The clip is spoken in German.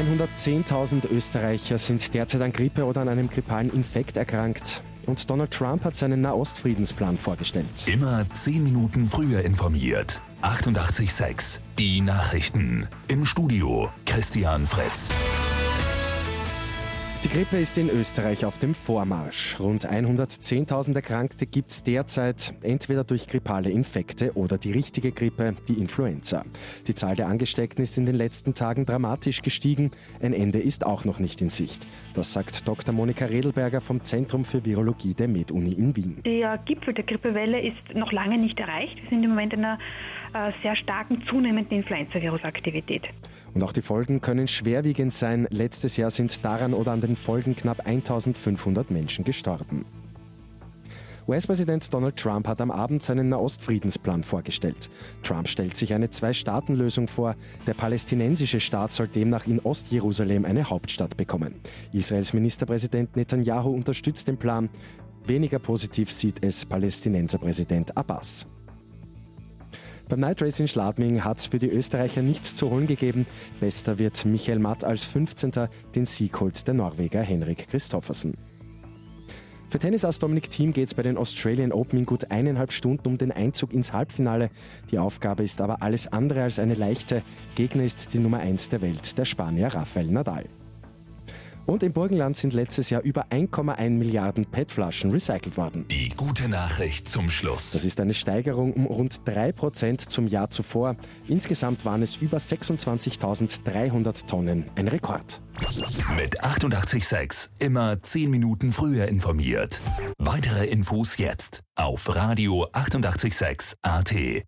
110.000 Österreicher sind derzeit an Grippe oder an einem grippalen Infekt erkrankt. Und Donald Trump hat seinen Nahostfriedensplan vorgestellt. Immer 10 Minuten früher informiert. 88.6 Die Nachrichten. Im Studio Christian Fritz. Die Grippe ist in Österreich auf dem Vormarsch. Rund 110.000 Erkrankte gibt es derzeit, entweder durch grippale Infekte oder die richtige Grippe, die Influenza. Die Zahl der Angesteckten ist in den letzten Tagen dramatisch gestiegen. Ein Ende ist auch noch nicht in Sicht. Das sagt Dr. Monika Redelberger vom Zentrum für Virologie der MedUni in Wien. Der Gipfel der Grippewelle ist noch lange nicht erreicht. Wir sind im Moment in einer äh, sehr starken zunehmenden Influenza-Virusaktivität. Und auch die Folgen können schwerwiegend sein. Letztes Jahr sind daran oder an den Folgen knapp 1500 Menschen gestorben. US-Präsident Donald Trump hat am Abend seinen Nahostfriedensplan vorgestellt. Trump stellt sich eine Zwei-Staaten-Lösung vor. Der palästinensische Staat soll demnach in Ostjerusalem eine Hauptstadt bekommen. Israels Ministerpräsident Netanyahu unterstützt den Plan. Weniger positiv sieht es Palästinenserpräsident Abbas. Beim Night Race in Schladming hat es für die Österreicher nichts zu holen gegeben. Bester wird Michael Matt als 15. Den Sieg holt der Norweger Henrik Christoffersen. Für Tennisass Dominik Thiem geht es bei den Australian Open in gut eineinhalb Stunden um den Einzug ins Halbfinale. Die Aufgabe ist aber alles andere als eine leichte. Gegner ist die Nummer 1 der Welt, der Spanier Rafael Nadal. Und im Burgenland sind letztes Jahr über 1,1 Milliarden PET-Flaschen recycelt worden. Die gute Nachricht zum Schluss. Das ist eine Steigerung um rund 3% zum Jahr zuvor. Insgesamt waren es über 26.300 Tonnen. Ein Rekord. Mit 886 immer 10 Minuten früher informiert. Weitere Infos jetzt auf Radio 886 AT.